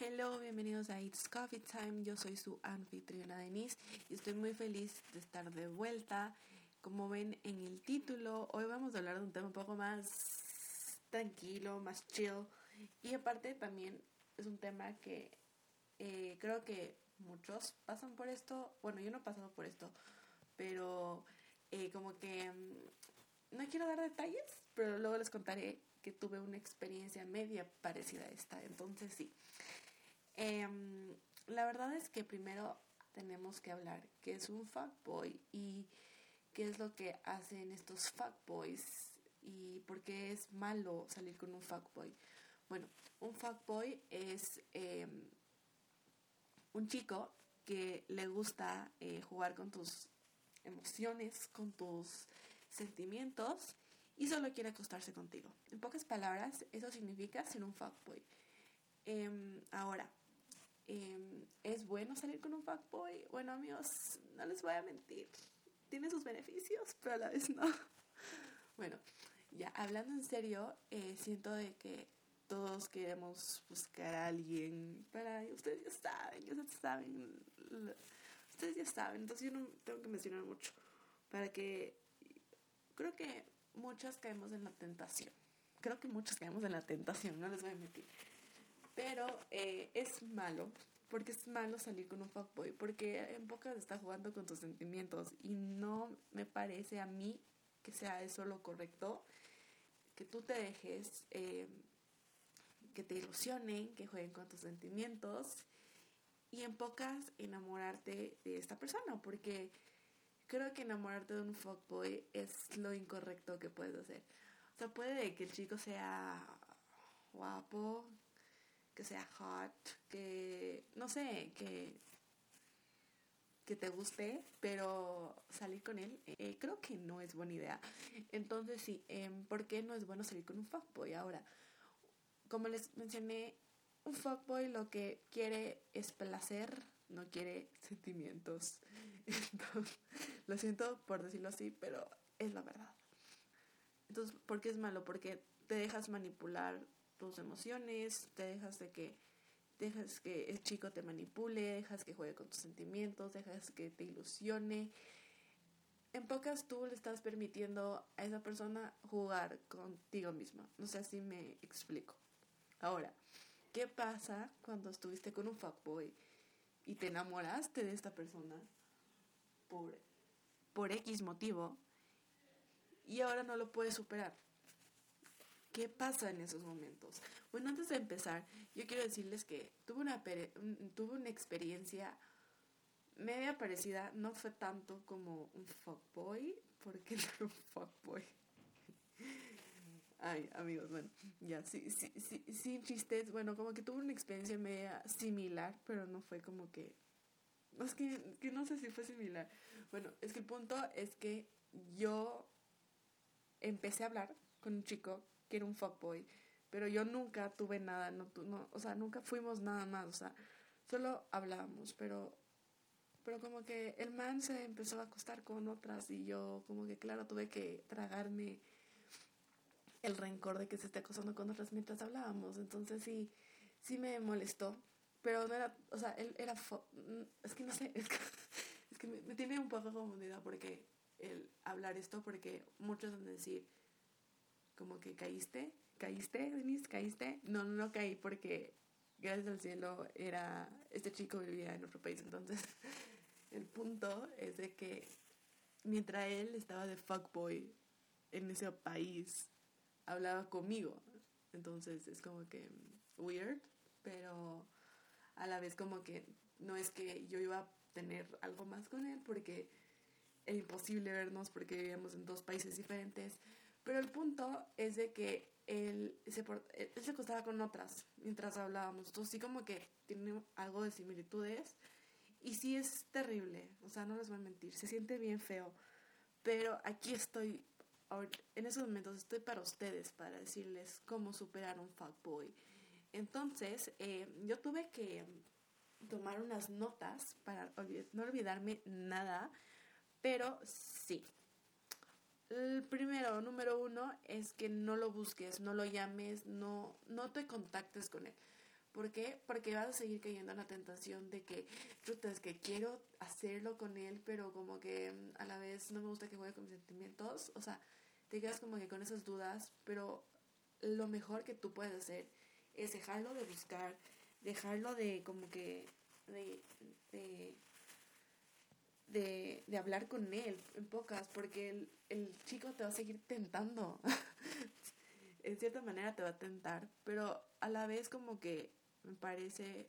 Hello, bienvenidos a It's Coffee Time. Yo soy su anfitriona Denise y estoy muy feliz de estar de vuelta. Como ven en el título, hoy vamos a hablar de un tema un poco más tranquilo, más chill. Y aparte también es un tema que eh, creo que muchos pasan por esto. Bueno, yo no he pasado por esto, pero eh, como que mm, no quiero dar detalles, pero luego les contaré que tuve una experiencia media parecida a esta. Entonces sí. Em, la verdad es que primero tenemos que hablar qué es un fuckboy y qué es lo que hacen estos fuckboys y por qué es malo salir con un fuckboy. Bueno, un fuckboy es em, un chico que le gusta eh, jugar con tus emociones, con tus sentimientos y solo quiere acostarse contigo. En pocas palabras, eso significa ser un fuckboy. Em, ahora, Em, ¿Es bueno salir con un fuckboy? Bueno, amigos, no les voy a mentir. Tiene sus beneficios, pero a la vez no. Bueno, ya hablando en serio, eh, siento de que todos queremos buscar a alguien para... Ustedes ya saben, ustedes saben. Ustedes ya saben, entonces yo no tengo que mencionar mucho. Para que... Creo que muchas caemos en la tentación. Creo que muchos caemos en la tentación, no les voy a mentir. Pero eh, es malo, porque es malo salir con un fuckboy, porque en pocas está jugando con tus sentimientos y no me parece a mí que sea eso lo correcto, que tú te dejes, eh, que te ilusionen, que jueguen con tus sentimientos y en pocas enamorarte de esta persona, porque creo que enamorarte de un fuckboy es lo incorrecto que puedes hacer. O sea, puede que el chico sea guapo, que sea hot, que no sé, que que te guste, pero salir con él eh, creo que no es buena idea. Entonces sí, eh, ¿por qué no es bueno salir con un fuckboy? Ahora, como les mencioné, un fuckboy lo que quiere es placer, no quiere sentimientos. Lo siento por decirlo así, pero es la verdad. Entonces, ¿por qué es malo? Porque te dejas manipular tus emociones, te dejas de que dejas que el chico te manipule, dejas que juegue con tus sentimientos, dejas que te ilusione. En pocas tú le estás permitiendo a esa persona jugar contigo misma. No sé si me explico. Ahora, ¿qué pasa cuando estuviste con un fuckboy y te enamoraste de esta persona por, por X motivo y ahora no lo puedes superar? ¿Qué pasa en esos momentos? Bueno, antes de empezar, yo quiero decirles que tuve una, tuve una experiencia media parecida, no fue tanto como un fuckboy, porque no era un fuckboy. Ay, amigos, bueno, ya, sí, sí, sí, sin chistes, bueno, como que tuve una experiencia media similar, pero no fue como que... Es que, que no sé si fue similar. Bueno, es que el punto es que yo empecé a hablar con un chico que era un fuckboy. Pero yo nunca tuve nada, no, no, o sea, nunca fuimos nada más, o sea, solo hablábamos, pero, pero como que el man se empezó a acostar con otras y yo como que claro tuve que tragarme el rencor de que se esté acostando con otras mientras hablábamos, entonces sí, sí me molestó, pero no era, o sea, él era, es que no sé, es que, es que me, me, tiene un poco confundida porque el hablar esto, porque muchos van a decir, como que caíste, caíste, Denise, caíste. No, no, caí porque gracias al cielo era, este chico vivía en otro país. Entonces, el punto es de que mientras él estaba de fuckboy en ese país, hablaba conmigo. Entonces es como que weird, pero a la vez como que no es que yo iba a tener algo más con él porque era imposible vernos porque vivíamos en dos países diferentes. Pero el punto es de que él se, él se acostaba con otras mientras hablábamos. Entonces sí como que tiene algo de similitudes. Y sí es terrible, o sea, no les voy a mentir, se siente bien feo. Pero aquí estoy, en esos momentos estoy para ustedes, para decirles cómo superar un fuckboy. Entonces, eh, yo tuve que tomar unas notas para no olvidarme nada, pero sí, el primero, número uno, es que no lo busques, no lo llames, no, no te contactes con él. ¿Por qué? Porque vas a seguir cayendo en la tentación de que, chuta, es que quiero hacerlo con él, pero como que mm, a la vez no me gusta que juegue con mis sentimientos. O sea, te quedas como que con esas dudas, pero lo mejor que tú puedes hacer es dejarlo de buscar, dejarlo de como que, de, de, de, de hablar con él en pocas, porque el, el chico te va a seguir tentando. en cierta manera te va a tentar, pero a la vez como que me parece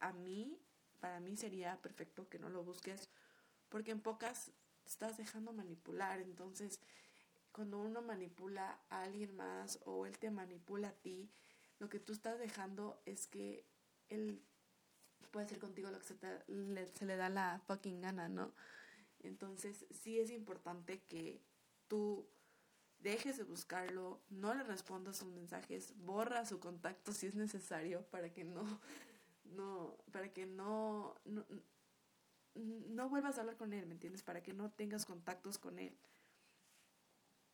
a mí, para mí sería perfecto que no lo busques, porque en pocas te estás dejando manipular, entonces cuando uno manipula a alguien más o él te manipula a ti, lo que tú estás dejando es que él puede hacer contigo lo que se, le, se le da la fucking gana, ¿no? Entonces sí es importante que tú dejes de buscarlo, no le respondas sus mensajes, borra su contacto si es necesario para que no, no, para que no, no, no vuelvas a hablar con él, ¿me entiendes? Para que no tengas contactos con él.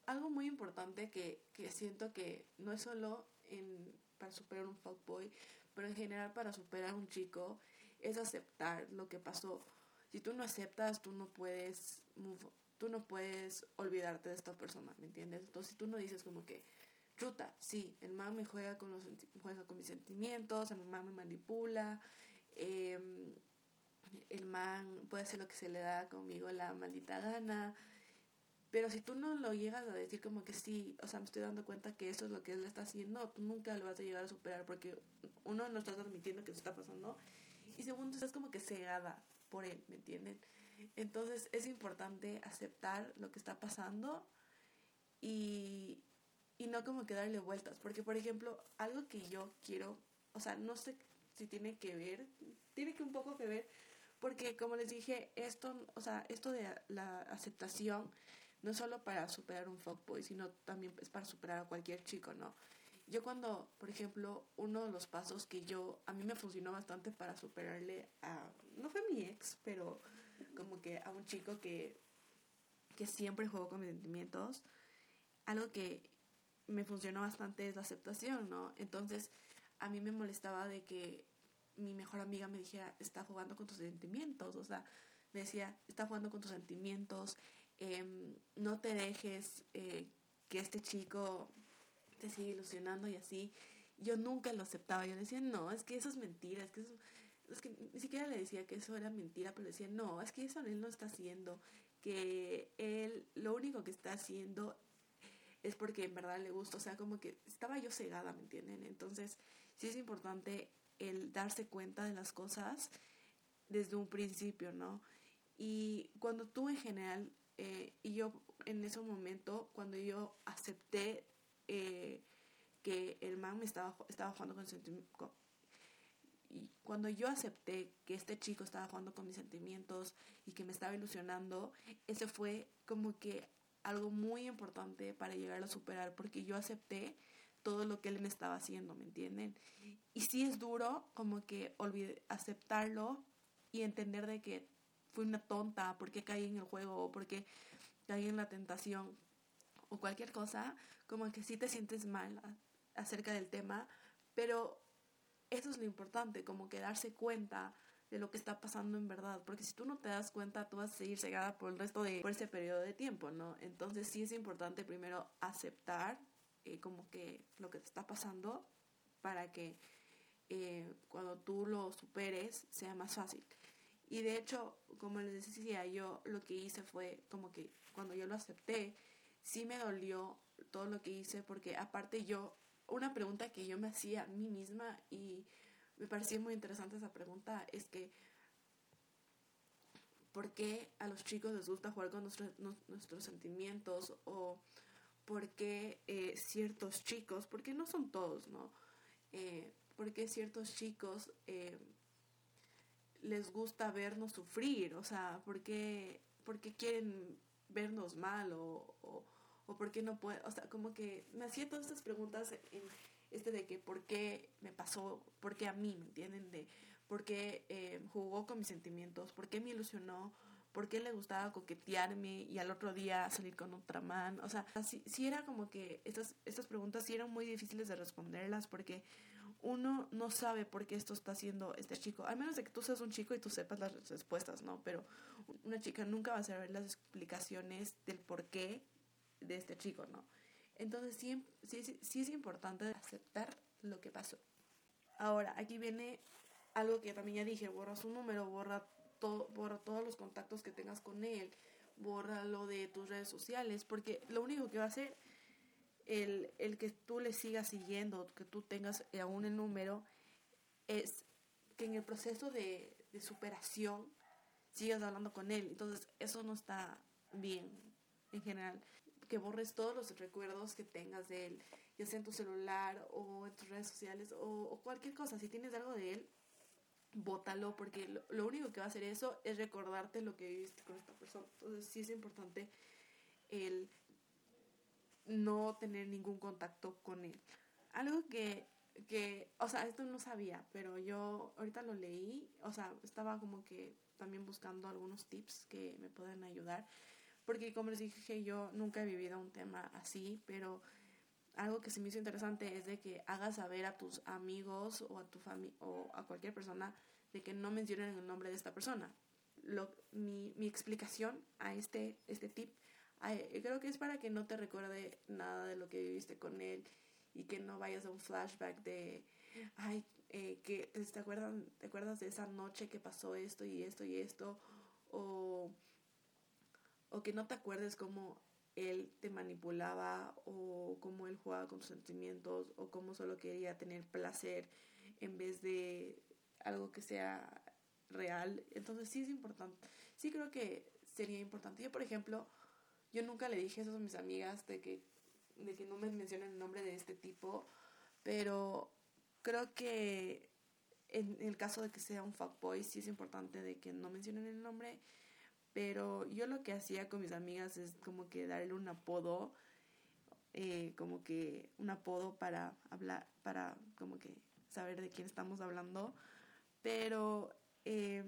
Algo muy importante que, que siento que no es solo en, para superar un fuckboy, pero en general para superar un chico, es aceptar lo que pasó. Si tú no aceptas, tú no puedes move tú no puedes olvidarte de esta persona, ¿me entiendes? Entonces, si tú no dices como que, chuta, sí, el man me juega con, los, juega con mis sentimientos, el man me manipula, em, el man puede hacer lo que se le da conmigo la maldita gana, pero si tú no lo llegas a decir como que sí, o sea, me estoy dando cuenta que eso es lo que él está haciendo, tú nunca lo vas a llegar a superar porque uno no estás admitiendo que eso está pasando y segundo estás como que cegada por él, ¿me entienden? Entonces es importante aceptar lo que está pasando y, y no como que darle vueltas. Porque, por ejemplo, algo que yo quiero, o sea, no sé si tiene que ver, tiene que un poco que ver, porque como les dije, esto, o sea, esto de la aceptación no solo para superar un fuckboy, sino también es para superar a cualquier chico, ¿no? Yo cuando, por ejemplo, uno de los pasos que yo, a mí me funcionó bastante para superarle a, no fue mi ex, pero como que a un chico que, que siempre jugó con mis sentimientos, algo que me funcionó bastante es la aceptación, ¿no? Entonces, a mí me molestaba de que mi mejor amiga me dijera, está jugando con tus sentimientos, o sea, me decía, está jugando con tus sentimientos, em, no te dejes eh, que este chico te siga ilusionando y así. Yo nunca lo aceptaba, yo decía, no, es que eso es mentira, es que eso, es que ni siquiera le decía que eso era mentira, pero decía, no, es que eso él no está haciendo, que él lo único que está haciendo es porque en verdad le gusta, o sea, como que estaba yo cegada, ¿me entienden? Entonces, sí es importante el darse cuenta de las cosas desde un principio, ¿no? Y cuando tú en general, eh, y yo en ese momento, cuando yo acepté eh, que el man me estaba, estaba jugando con, con, y cuando yo acepté que este chico estaba jugando con mis sentimientos y que me estaba ilusionando, ese fue como que algo muy importante para llegar a superar, porque yo acepté todo lo que él me estaba haciendo, ¿me entienden? Y sí es duro como que olvide, aceptarlo y entender de que fui una tonta, porque caí en el juego o porque caí en la tentación o cualquier cosa, como que sí te sientes mal acerca del tema, pero eso es lo importante, como que darse cuenta de lo que está pasando en verdad, porque si tú no te das cuenta, tú vas a seguir cegada por el resto de por ese periodo de tiempo, ¿no? Entonces sí es importante primero aceptar eh, como que lo que te está pasando para que eh, cuando tú lo superes sea más fácil. Y de hecho, como les decía, yo lo que hice fue como que cuando yo lo acepté, sí me dolió todo lo que hice porque aparte yo una pregunta que yo me hacía a mí misma y me parecía muy interesante esa pregunta es que ¿por qué a los chicos les gusta jugar con nuestros, nuestros sentimientos? O ¿por qué eh, ciertos chicos, porque no son todos, ¿no? Eh, ¿Por qué ciertos chicos eh, les gusta vernos sufrir? O sea, ¿por qué, por qué quieren vernos mal o o por qué no puede, o sea, como que me hacía todas estas preguntas en este de que por qué me pasó, por qué a mí, ¿me entienden? De por qué eh, jugó con mis sentimientos, por qué me ilusionó, por qué le gustaba coquetearme y al otro día salir con otra man, o sea, sí, sí era como que estas, estas preguntas sí eran muy difíciles de responderlas porque uno no sabe por qué esto está haciendo este chico, al menos de que tú seas un chico y tú sepas las respuestas, ¿no? Pero una chica nunca va a saber las explicaciones del por qué de este chico, ¿no? Entonces sí, sí, sí es importante aceptar lo que pasó. Ahora, aquí viene algo que también ya dije, borra su número, borra, todo, borra todos los contactos que tengas con él, borra lo de tus redes sociales, porque lo único que va a hacer el, el que tú le sigas siguiendo, que tú tengas aún el número, es que en el proceso de, de superación sigas hablando con él. Entonces, eso no está bien en general. Que borres todos los recuerdos que tengas de él, ya sea en tu celular o en tus redes sociales o, o cualquier cosa. Si tienes algo de él, bótalo porque lo, lo, único que va a hacer eso es recordarte lo que viviste con esta persona. Entonces sí es importante el no tener ningún contacto con él. Algo que, que, o sea, esto no sabía, pero yo ahorita lo leí, o sea, estaba como que también buscando algunos tips que me puedan ayudar, porque como les dije, yo nunca he vivido un tema así, pero algo que se me hizo interesante es de que hagas saber a tus amigos o a tu familia o a cualquier persona de que no mencionen el nombre de esta persona. Lo, mi, mi explicación a este, este tip creo que es para que no te recuerde nada de lo que viviste con él y que no vayas a un flashback de, ay, eh, que te, acuerdan, te acuerdas de esa noche que pasó esto y esto y esto, o, o que no te acuerdes cómo él te manipulaba o cómo él jugaba con tus sentimientos o cómo solo quería tener placer en vez de algo que sea real. Entonces sí es importante, sí creo que sería importante. Yo, por ejemplo, yo nunca le dije eso a mis amigas de que, de que no me mencionen el nombre de este tipo, pero creo que en el caso de que sea un fuckboy sí es importante de que no mencionen el nombre, pero yo lo que hacía con mis amigas es como que darle un apodo, eh, como que un apodo para hablar, para como que saber de quién estamos hablando, pero eh,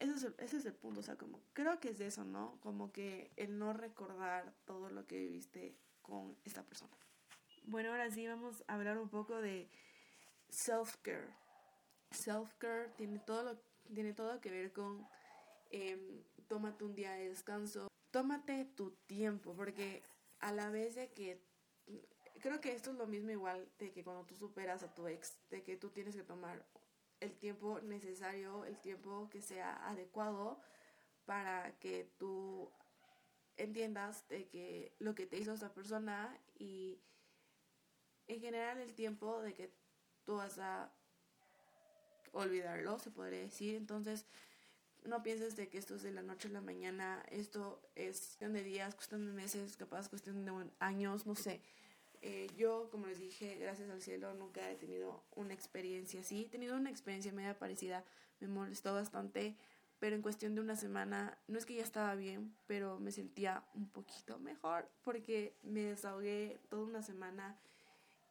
ese es, el, ese es el punto, o sea, como creo que es de eso, ¿no? Como que el no recordar todo lo que viviste con esta persona. Bueno, ahora sí vamos a hablar un poco de self-care. Self-care tiene todo, lo, tiene todo que ver con eh, tómate un día de descanso, tómate tu tiempo, porque a la vez de que creo que esto es lo mismo igual de que cuando tú superas a tu ex, de que tú tienes que tomar el tiempo necesario, el tiempo que sea adecuado para que tú entiendas de que lo que te hizo esa persona y en general el tiempo de que tú vas a olvidarlo, se podría decir. Entonces, no pienses de que esto es de la noche a la mañana, esto es cuestión de días, cuestión de meses, capaz cuestión de años, no sé. Eh, yo, como les dije, gracias al cielo nunca he tenido una experiencia así. He tenido una experiencia media parecida, me molestó bastante, pero en cuestión de una semana, no es que ya estaba bien, pero me sentía un poquito mejor porque me desahogué toda una semana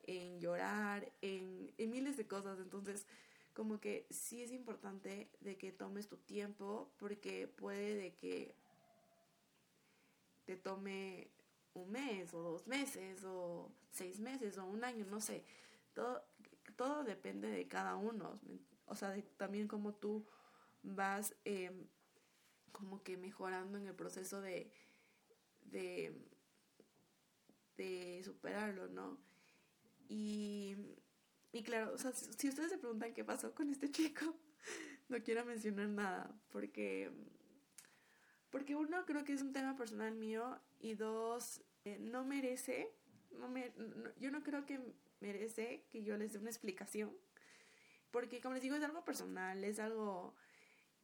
en llorar, en, en miles de cosas. Entonces, como que sí es importante de que tomes tu tiempo porque puede de que te tome un mes o dos meses o seis meses o un año, no sé. Todo, todo depende de cada uno. O sea, también como tú vas em, como que mejorando en el proceso de, de, de superarlo, ¿no? Y, y claro, o sea, si ustedes se preguntan qué pasó con este chico, no quiero mencionar nada, porque, porque uno creo que es un tema personal mío y dos, eh, no merece, no me, yo no creo que merece que yo les dé una explicación, porque como les digo es algo personal, es algo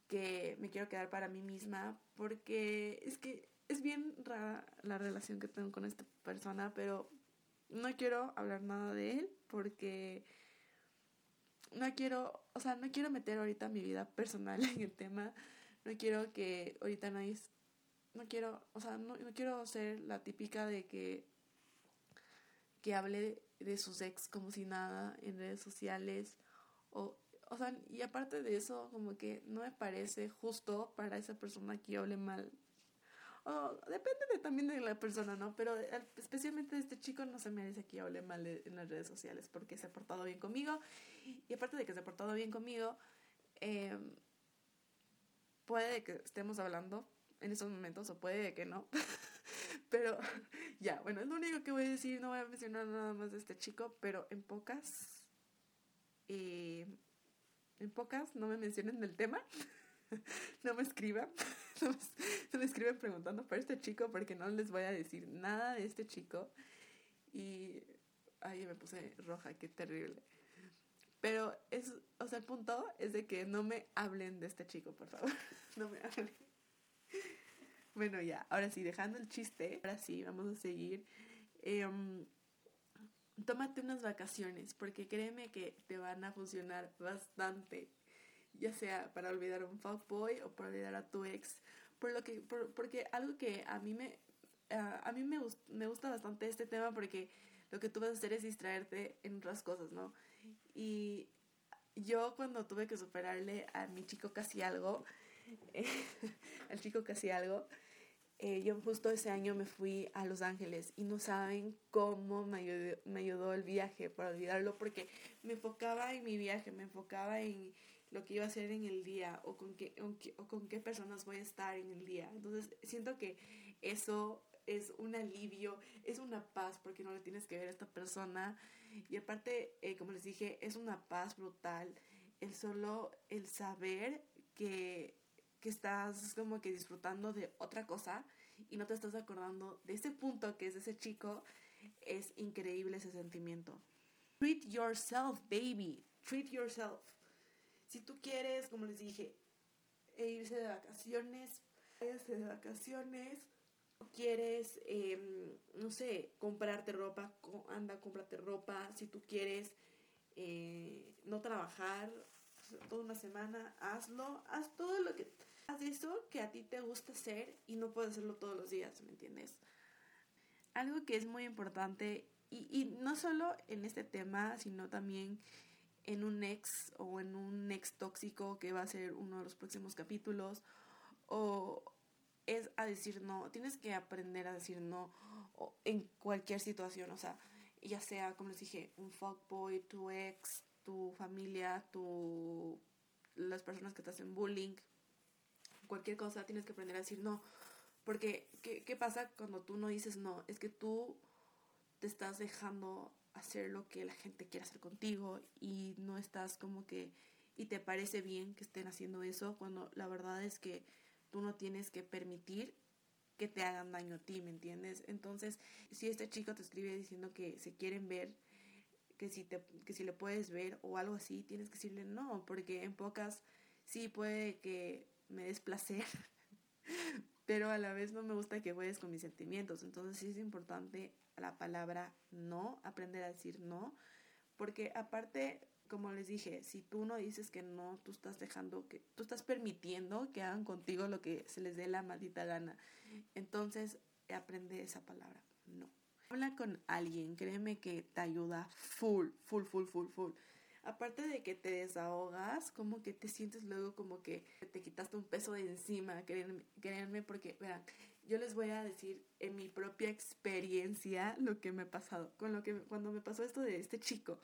que me quiero quedar para mí misma, porque es que es bien rara la relación que tengo con esta persona, pero no quiero hablar nada de él porque no quiero, o sea, no quiero meter ahorita mi vida personal en el tema, no quiero que ahorita nadie no quiero, o sea, no, no quiero ser la típica de que, que hable de, sus ex como si nada en redes sociales. O, o sea, y aparte de eso, como que no me parece justo para esa persona que hable mal o depende de, también de la persona, ¿no? Pero especialmente este chico no se merece que hable mal en las redes sociales porque se ha portado bien conmigo y aparte de que se ha portado bien conmigo, eh, puede que estemos hablando en esos momentos o puede que no. pero ya, bueno, es lo único que voy a decir, no voy a mencionar nada más de este chico, pero en pocas, eh, en pocas, no me mencionen del tema, no me escriban, no me, escriben preguntando por este chico porque no les voy a decir nada de este chico. Y, ay, me puse roja, qué terrible. Pero es, o sea, el punto es de que no me hablen de este chico, por favor. no me hablen. Bueno, ya, ahora sí, dejando el chiste, ahora sí, vamos a seguir. Em, tómate unas vacaciones, porque créeme que te van a funcionar bastante, ya sea para olvidar a un fuckboy o para olvidar a tu ex. Por lo que, porque algo que a mí me, a mí me, me gusta bastante este tema porque lo que tú vas a hacer es distraerte en otras cosas, ¿no? Y yo cuando tuve que superarle a mi chico casi algo, al chico casi algo, eh, yo justo ese año me fui a Los Ángeles y no saben cómo me ayudó, me ayudó el viaje para olvidarlo porque me enfocaba en mi viaje, me enfocaba en lo que iba a hacer en el día o con qué, o con qué personas voy a estar en el día. Entonces siento que eso es un alivio, es una paz porque no le tienes que ver a esta persona y aparte, eh, como les dije, es una paz brutal el solo el saber que que estás como que disfrutando de otra cosa y no te estás acordando de ese punto que es ese chico, es increíble ese sentimiento. Treat yourself, baby. Treat yourself. Si tú quieres, como les dije, e irse de vacaciones, irse de vacaciones, quieres, em, no sé, comprarte ropa, anda, cómprate ropa. Si tú quieres eh, no trabajar toda una semana, hazlo, haz todo lo que haz eso que a ti te gusta hacer y no puedes hacerlo todos los días, ¿me entiendes? Algo que es muy importante, y, y no solo en este tema, sino también en un ex o en un ex tóxico que va a ser uno de los próximos capítulos, o es a decir no, tienes que aprender a decir no en cualquier situación, o sea, ya sea, como les dije, un fuckboy, tu ex, tu familia, tu, las personas que te hacen bullying, cualquier cosa tienes que aprender a decir no. Porque, ¿qué, ¿qué pasa cuando tú no dices no? Es que tú te estás dejando hacer lo que la gente quiere hacer contigo y no estás como que y te parece bien que estén haciendo eso cuando la verdad es que tú no tienes que permitir que te hagan daño a ti, ¿me entiendes? Entonces, si este chico te escribe diciendo que se quieren ver, que si, te, que si le puedes ver o algo así, tienes que decirle no, porque en pocas sí puede que me des placer, pero a la vez no me gusta que juegues con mis sentimientos. Entonces sí es importante la palabra no, aprender a decir no, porque aparte, como les dije, si tú no dices que no, tú estás dejando que, tú estás permitiendo que hagan contigo lo que se les dé la maldita gana. Entonces, aprende esa palabra, no. Habla con alguien, créeme que te ayuda full, full, full, full, full aparte de que te desahogas, como que te sientes luego como que te quitaste un peso de encima, créanme, porque, vean, yo les voy a decir en mi propia experiencia lo que me ha pasado, con lo que cuando me pasó esto de este chico.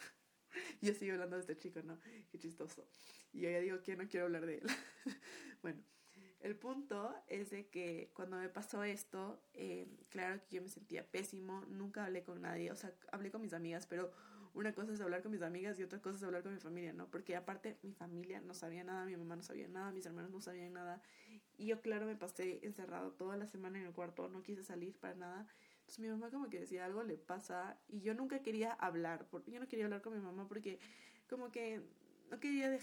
Yo sigo hablando de este chico, ¿no? Qué chistoso. Y yo ya digo que no quiero hablar de él. bueno, el punto es de que cuando me pasó esto, eh, claro que yo me sentía pésimo, nunca hablé con nadie, o sea, hablé con mis amigas, pero una cosa es hablar con mis amigas y otra cosa es hablar con mi familia, ¿no? Porque aparte mi familia no sabía nada, mi mamá no sabía nada, mis hermanos no sabían nada. Y yo, claro, me pasé encerrado toda la semana en el cuarto, no quise salir para nada. Entonces mi mamá como que decía algo le pasa y yo nunca quería hablar, porque yo no quería hablar con mi mamá porque como que no quería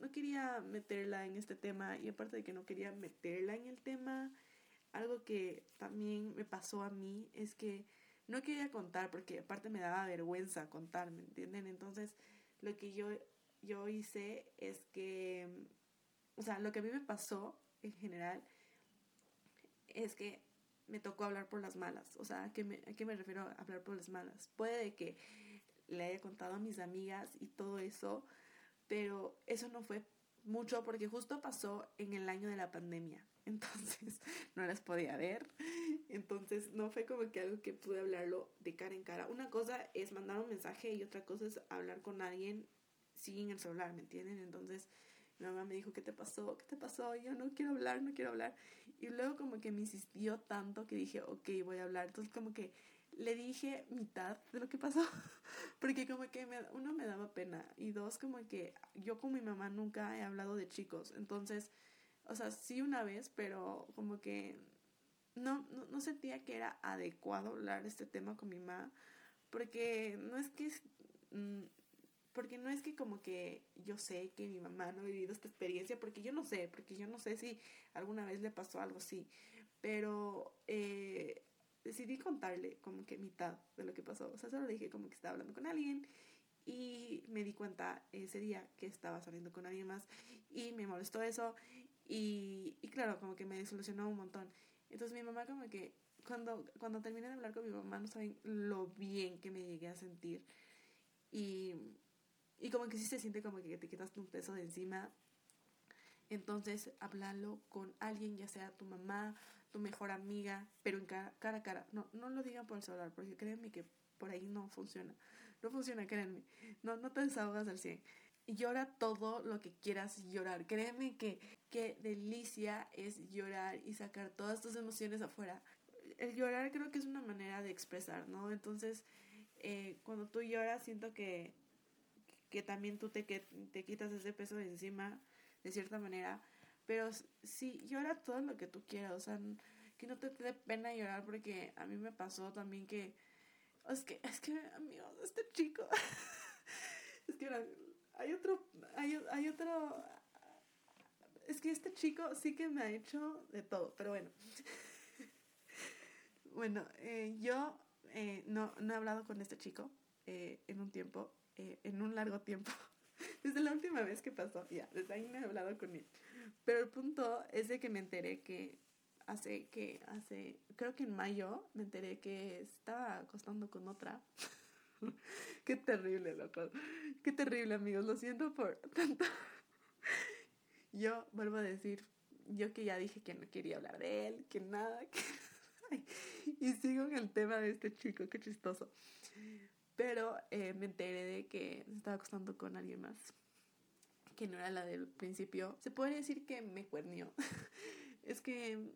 no quería meterla en este tema y aparte de que no quería meterla en el tema, algo que también me pasó a mí es que no quería contar porque aparte me daba vergüenza contar, ¿me entienden? Entonces, lo que yo, yo hice es que, o sea, lo que a mí me pasó en general es que me tocó hablar por las malas. O sea, ¿a qué me, a qué me refiero a hablar por las malas? Puede que le haya contado a mis amigas y todo eso, pero eso no fue mucho porque justo pasó en el año de la pandemia. Entonces no las podía ver. Entonces no fue como que algo que pude hablarlo de cara en cara. Una cosa es mandar un mensaje y otra cosa es hablar con alguien sin el celular, ¿me entienden? Entonces mi mamá me dijo, ¿qué te pasó? ¿Qué te pasó? Yo no quiero hablar, no quiero hablar. Y luego como que me insistió tanto que dije, ok, voy a hablar. Entonces como que le dije mitad de lo que pasó, porque como que me, uno me daba pena y dos como que yo con mi mamá nunca he hablado de chicos, entonces, o sea, sí una vez, pero como que no, no, no sentía que era adecuado hablar este tema con mi mamá, porque no es que... Mm, porque no es que como que yo sé que mi mamá no ha vivido esta experiencia, porque yo no sé, porque yo no sé si alguna vez le pasó algo así, pero eh, decidí contarle como que mitad de lo que pasó. O sea, solo dije como que estaba hablando con alguien y me di cuenta ese día que estaba saliendo con alguien más y me molestó eso y, y claro, como que me desilusionó un montón. Entonces mi mamá como que cuando, cuando terminé de hablar con mi mamá no saben lo bien que me llegué a sentir y, y como que sí se siente como que te quitas un peso de encima. Entonces, háblalo con alguien, ya sea tu mamá, tu mejor amiga, pero en cara, a cara. No, no lo digan por el celular, porque créanme que por ahí no funciona. No funciona, créanme. No, no te desahogas al 100. Llora todo lo que quieras llorar. Créeme que qué delicia es llorar y sacar todas tus emociones afuera. El llorar creo que es una manera de expresar, ¿no? Entonces, eh, cuando tú lloras, siento que, que también tú te, te quitas ese peso de encima, de cierta manera pero sí, llora todo lo que tú quieras, o sea, que no te dé pena llorar porque a mí me pasó también que, es que, es que, amigos, este chico, es que hay otro, hay, hay otro, es que este chico sí que me ha hecho de todo, pero bueno. bueno, eh, yo eh, no, no he hablado con este chico eh, en un tiempo, en un largo tiempo. Desde la última vez que pasó, ya, desde ahí no he hablado con él. Pero el punto es de que me enteré que hace, que hace, creo que en mayo me enteré que estaba acostando con otra. Qué terrible, loco. Qué terrible, amigos. Lo siento por tanto. Yo vuelvo a decir, yo que ya dije que no quería hablar de él, que nada, y sigo en el tema de este chico, qué chistoso. Pero eh, me enteré de que se estaba acostando con alguien más que no era la del principio, se puede decir que me cuernió. es que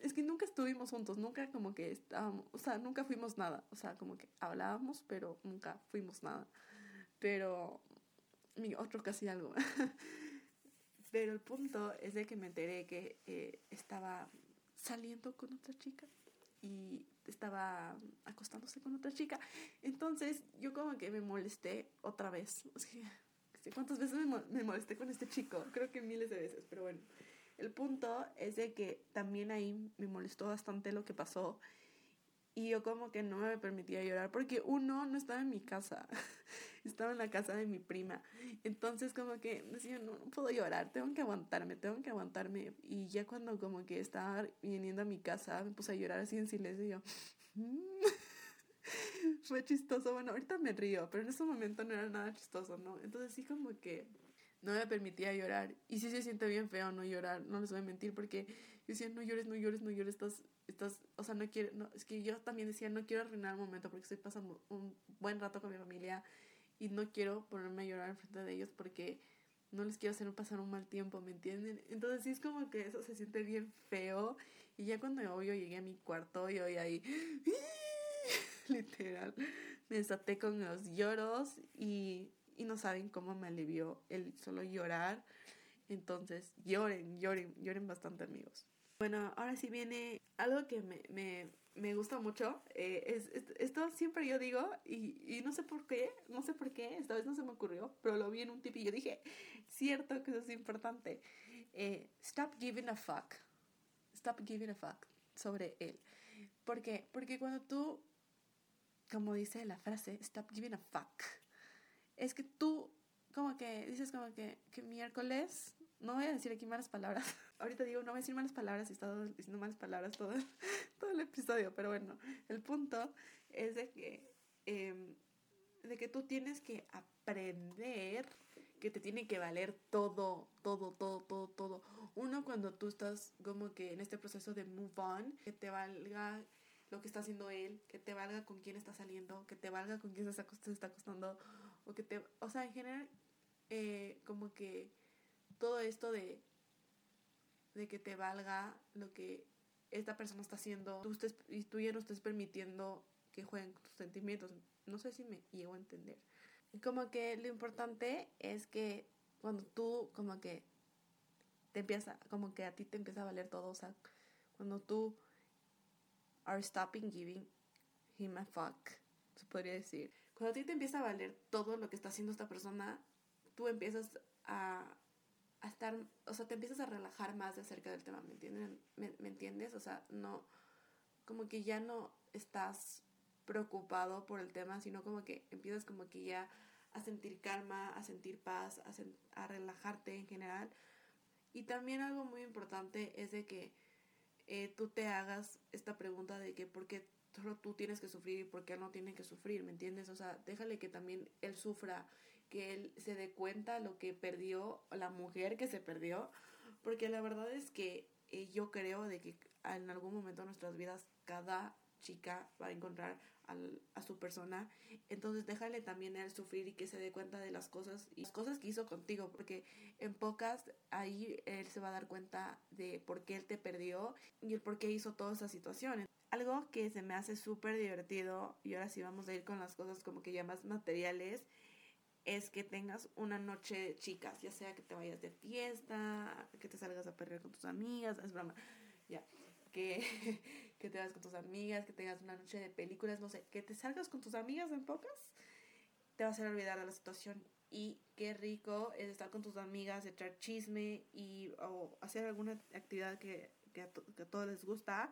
es que nunca estuvimos juntos, nunca como que estábamos, o sea, nunca fuimos nada, o sea, como que hablábamos, pero nunca fuimos nada. Pero mi otro casi algo. pero el punto es de que me enteré que eh, estaba saliendo con otra chica y estaba acostándose con otra chica. Entonces yo como que me molesté otra vez. O sea, ¿Cuántas veces me, molesté con este chico? Creo que miles de veces, pero bueno. El punto es de que también ahí me molestó bastante lo que pasó y yo como que no me permitía llorar porque uno no estaba en mi casa, estaba en la casa de mi prima. Entonces como que decía, no, no puedo llorar, tengo que aguantarme, tengo que aguantarme. Y ya cuando como que estaba viniendo a mi casa me puse a llorar así en silencio y yo... Mm". Fue chistoso. Bueno, ahorita me río, pero en ese momento no era nada chistoso, ¿no? Entonces sí como que no me permitía llorar. Y sí se siente bien feo no llorar, no les voy a mentir, porque yo decía, no llores, no llores, no llores, estás, estás, o sea, no quiero, no, es que yo también decía, no quiero arruinar el momento porque estoy pasando un buen rato con mi familia y no quiero ponerme a llorar enfrente de ellos porque no les quiero hacer pasar un mal tiempo, ¿me entienden? Entonces sí es como que eso se siente bien feo. Y ya cuando yo llegué a mi cuarto y hoy ahí... literal. Me desaté con los lloros y, y no saben cómo me alivió el solo llorar. Entonces, lloren, lloren, lloren bastante amigos. Bueno, ahora sí viene algo que me, me, me gusta mucho. Eh, es, esto siempre yo digo y, y, no sé por qué, no sé por qué, esta vez no se me ocurrió, pero lo vi en un tip y yo dije, cierto que eso es importante. Eh, stop giving a fuck. Stop giving a fuck sobre él. ¿Por qué? Porque cuando tú como dice la frase, stop giving a fuck. Es que tú, como que dices como que, que miércoles, no voy a decir aquí malas palabras. Ahorita digo, no voy a decir malas palabras he estado diciendo malas palabras todo, todo el episodio, pero bueno, el punto es de que, em, de que tú tienes que aprender que te tiene que valer todo, todo, todo, todo, todo. Uno cuando tú estás como que en este proceso de move on, que te valga lo que está haciendo él, que te valga con quién está saliendo, que te valga con quién se está, acostando, o que te, o sea, en general, eh, como que todo esto de, de que te valga lo que esta persona está haciendo, tú, estés, y tú ya no estés permitiendo que jueguen tus sentimientos. No sé si me llego a entender. Como que lo importante es que cuando tú como que te empieza, como que a ti te empieza a valer todo, o sea, cuando tú are stopping giving him a fuck, se podría decir. Cuando a ti te empieza a valer todo lo que está haciendo esta persona, tú empiezas a, a estar, o sea, te empiezas a relajar más acerca del tema, ¿me entiendes? ¿Me, ¿Me, entiendes? O sea, no, como que ya no estás preocupado por el tema, sino como que empiezas como que ya a sentir calma, a sentir paz, a, a relajarte en general. Y también algo muy importante es de que eh, tú te hagas esta pregunta de que por qué solo tú tienes que sufrir y por qué no tiene que sufrir, ¿me entiendes? O sea, déjale que también él sufra, que él se dé cuenta lo que perdió, la mujer que se perdió, porque la verdad es que eh, yo creo de que en algún momento de nuestras vidas cada chica va a encontrar a su persona. Entonces déjale también a él sufrir y que se dé cuenta de las cosas y las cosas que hizo contigo, porque en pocas ahí él se va a dar cuenta de por qué él te perdió y el por qué hizo todas esas situaciones. Algo que se me hace súper divertido, y ahora sí vamos a ir con las cosas como que ya más materiales, es que tengas una noche chicas, ya sea que te vayas de fiesta, que te salgas a perder con tus amigas, es broma, ya que, que te vas con tus amigas, que tengas una noche de películas, no sé, que te salgas con tus amigas en pocas, te va a hacer olvidar de la situación. Y qué rico es estar con tus amigas, echar chisme y o hacer alguna actividad que, que, a, que a todos les gusta.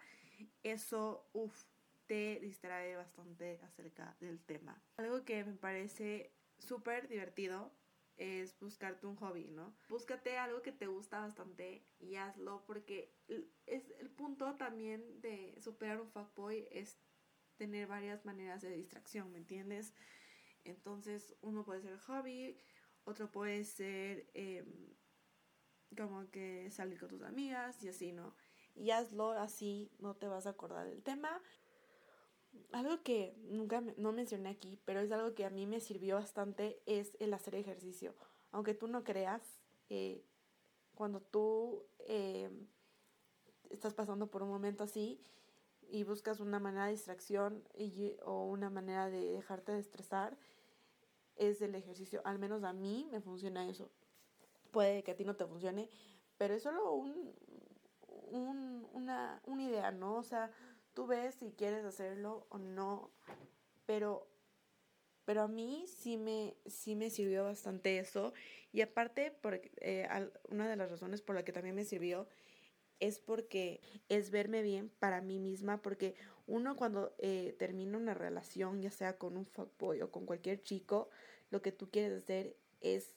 Eso, uff, te distrae bastante acerca del tema. Algo que me parece súper divertido es buscarte un hobby, ¿no? Búscate algo que te gusta bastante y hazlo porque es el punto también de superar un fuckboy es tener varias maneras de distracción, ¿me entiendes? Entonces uno puede ser hobby, otro puede ser em, como que salir con tus amigas y así, ¿no? Y hazlo así, no te vas a acordar del tema algo que nunca no mencioné aquí, pero es algo que a mí me sirvió bastante, es el hacer ejercicio. Aunque tú no creas, eh, cuando tú eh, estás pasando por un momento así y buscas una manera de distracción y, o una manera de dejarte de estresar, es el ejercicio. Al menos a mí me funciona eso. Puede que a ti no te funcione, pero es solo un, un, una, una idea, ¿no? O sea, Tú ves si quieres hacerlo o no, pero, pero a mí sí me, sí me sirvió bastante eso. Y aparte, por, eh, una de las razones por la que también me sirvió es porque es verme bien para mí misma, porque uno cuando eh, termina una relación, ya sea con un fuckboy o con cualquier chico, lo que tú quieres hacer es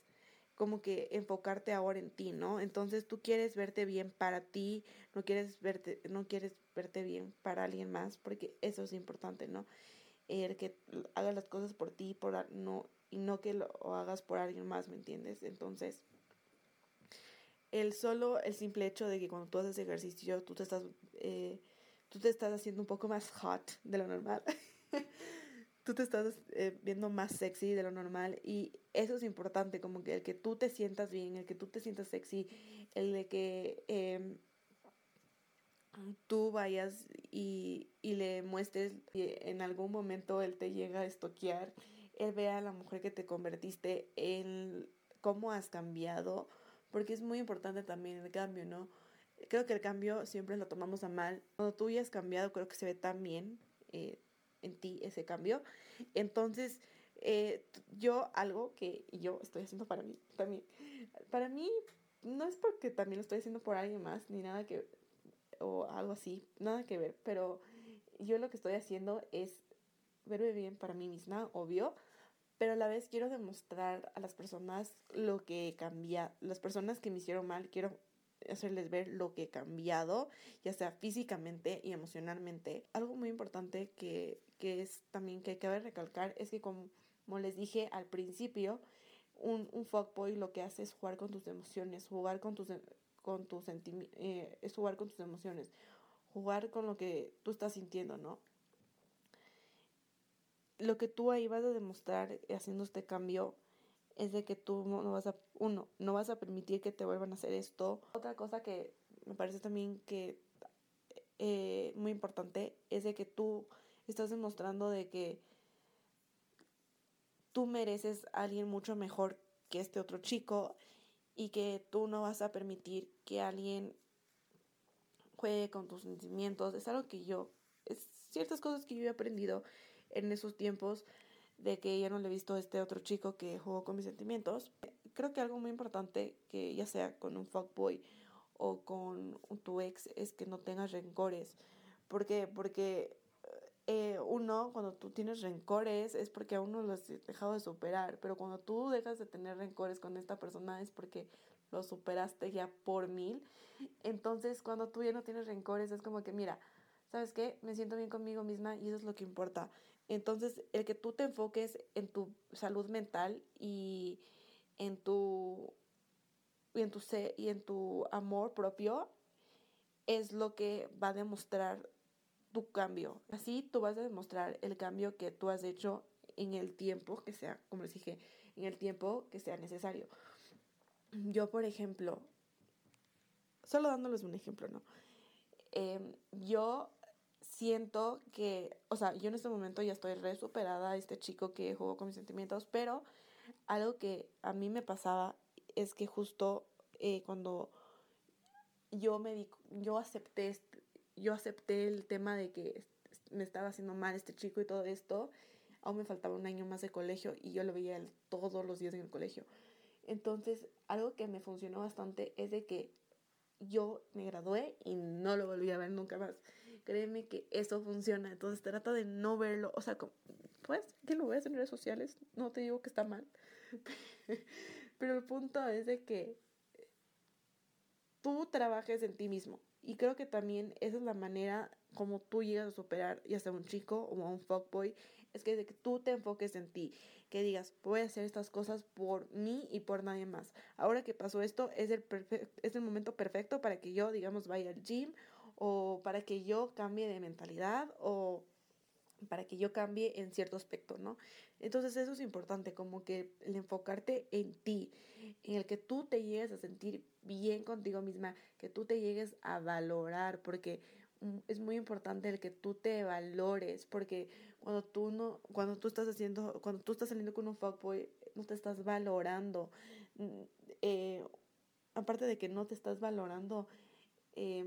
como que enfocarte ahora en ti, ¿no? Entonces tú quieres verte bien para ti, no quieres verte, no quieres verte bien para alguien más, porque eso es importante, ¿no? El que hagas las cosas por ti por, no, y no que lo hagas por alguien más, ¿me entiendes? Entonces, el solo, el simple hecho de que cuando tú haces ejercicio, tú te estás, eh, tú te estás haciendo un poco más hot de lo normal. tú te estás eh, viendo más sexy de lo normal y eso es importante, como que el que tú te sientas bien, el que tú te sientas sexy, el de que em, tú vayas y, y le muestres y en algún momento él te llega a estoquear, él vea a la mujer que te convertiste, en cómo has cambiado, porque es muy importante también el cambio, ¿no? Creo que el cambio siempre lo tomamos a mal. Cuando tú ya has cambiado, creo que se ve tan bien. Eh, en ti ese cambio. Entonces, eh, yo algo que yo estoy haciendo para mí también, para mí no es porque también lo estoy haciendo por alguien más, ni nada que, o algo así, nada que ver, pero yo lo que estoy haciendo es verme bien para mí misma, obvio, pero a la vez quiero demostrar a las personas lo que cambia, las personas que me hicieron mal, quiero hacerles ver lo que he cambiado, ya sea físicamente y emocionalmente. Algo muy importante que, que es también que cabe recalcar es que como, les dije al principio, un, un fuckboy lo que hace es jugar con tus emociones, jugar con tus, con tus sentimientos, eh, es jugar con tus emociones, jugar con lo que tú estás sintiendo, ¿no? Lo que tú ahí vas a demostrar haciendo este cambio es de que tú no vas a, uno, no vas a permitir que te vuelvan a hacer esto. Otra cosa que me parece también que eh, muy importante es de que tú estás demostrando de que tú mereces a alguien mucho mejor que este otro chico y que tú no vas a permitir que alguien juegue con tus sentimientos. Es algo que yo, es ciertas cosas que yo he aprendido en esos tiempos de que ya no le he visto a este otro chico que jugó con mis sentimientos. Creo que algo muy importante que ya sea con un fuckboy o con tu ex es que no tengas rencores. ¿Por qué? Porque eh, uno, cuando tú tienes rencores, es porque a uno lo has dejado de superar. Pero cuando tú dejas de tener rencores con esta persona es porque lo superaste ya por mil. Entonces, cuando tú ya no tienes rencores, es como que, mira, ¿sabes qué? Me siento bien conmigo misma y eso es lo que importa. Entonces, el que tú te enfoques en tu salud mental y en tu y en tu y en tu amor propio es lo que va a demostrar tu cambio. Así tú vas a demostrar el cambio que tú has hecho en el tiempo que sea, como les dije, en el tiempo que sea necesario. Yo, por ejemplo, solo dándoles un ejemplo, ¿no? Em, yo siento que, o sea, yo en este momento ya estoy re superada este chico que jugó con mis sentimientos, pero algo que a mí me pasaba es que justo eh, cuando yo me di, yo acepté yo acepté el tema de que me estaba haciendo mal este chico y todo esto, aún me faltaba un año más de colegio y yo lo veía todos los días en el colegio. Entonces, algo que me funcionó bastante es de que yo me gradué y no lo volví a ver nunca más. Créeme que eso funciona. Entonces trata de no verlo. O sea, pues que lo veas en redes sociales. No te digo que está mal. Pero el punto es de que tú trabajes en ti mismo. Y creo que también esa es la manera como tú llegas a superar ya sea un chico o un fuckboy. Es que, de que tú te enfoques en ti. Que digas, voy a hacer estas cosas por mí y por nadie más. Ahora que pasó esto, es el, es el momento perfecto para que yo, digamos, vaya al gym o para que yo cambie de mentalidad o para que yo cambie en cierto aspecto, ¿no? Entonces eso es importante, como que el enfocarte en ti, en el que tú te llegues a sentir bien contigo misma, que tú te llegues a valorar, porque mm, es muy importante el que tú te valores, porque cuando tú no, cuando tú estás haciendo, cuando tú estás saliendo con un fuckboy, no te estás valorando. Mm, eh, aparte de que no te estás valorando, eh,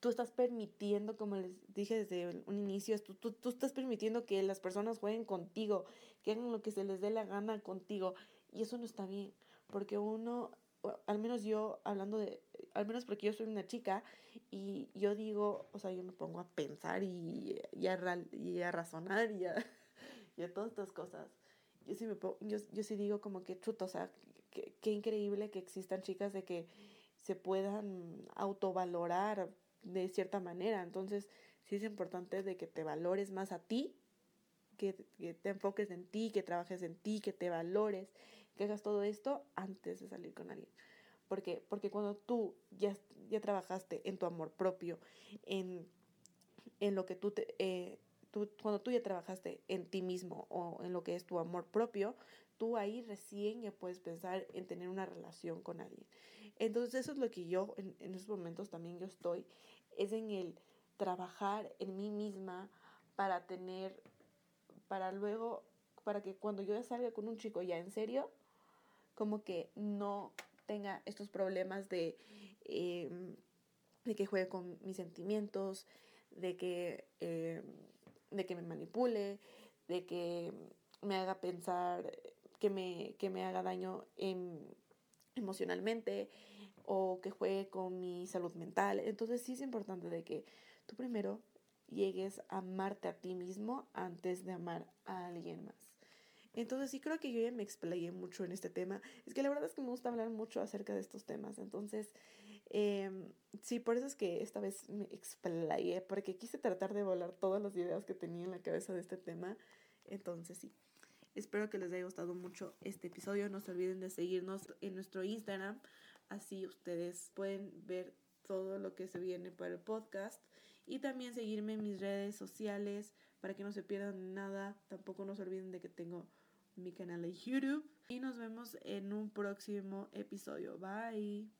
tú estás permitiendo, como les dije desde un inicio, tú, tú, tú, estás permitiendo que las personas jueguen contigo, que hagan lo que se les dé la gana contigo. Y eso no está bien, porque uno, al menos yo, hablando de, al menos porque yo soy una chica y yo digo, o sea, yo me pongo a pensar y, y, a, y a razonar y a, y a todas estas cosas. Yo sí, me yo, yo sí digo como que chuto, o sea, qué increíble que existan chicas de que se puedan autovalorar de cierta manera. Entonces, sí es importante de que te valores más a ti, que, te enfoques en ti, que trabajes en ti, que te valores, que hagas todo esto antes de salir con alguien. porque Porque cuando tú ya, ya trabajaste en tu amor propio, en, en lo que tú te... Eh, tú, cuando tú ya trabajaste en ti mismo o en lo que es tu amor propio, tú ahí recién ya puedes pensar en tener una relación con alguien. Entonces eso es lo que yo en, en esos momentos también yo estoy es en el trabajar en mí misma para tener, para luego, para que cuando yo salga con un chico ya en serio, como que no tenga estos problemas de, em, de que juegue con mis sentimientos, de que, em, de que me manipule, de que me haga pensar, que me, que me haga daño emocionalmente, o que juegue con mi salud mental. Entonces sí es importante de que tú primero llegues a amarte a ti mismo antes de amar a alguien más. Entonces sí creo que yo ya me explayé mucho en este tema. Es que la verdad es que me gusta hablar mucho acerca de estos temas. Entonces, em, sí, por eso es que esta vez me explayé, porque quise tratar de volar todas las ideas que tenía en la cabeza de este tema. Entonces sí. Espero que les haya gustado mucho este episodio. No se olviden de seguirnos en nuestro Instagram. Así ustedes pueden ver todo lo que se viene para el podcast. Y también seguirme en mis redes sociales para que no se pierdan nada. Tampoco no se olviden de que tengo mi canal de YouTube. Y nos vemos en un próximo episodio. Bye.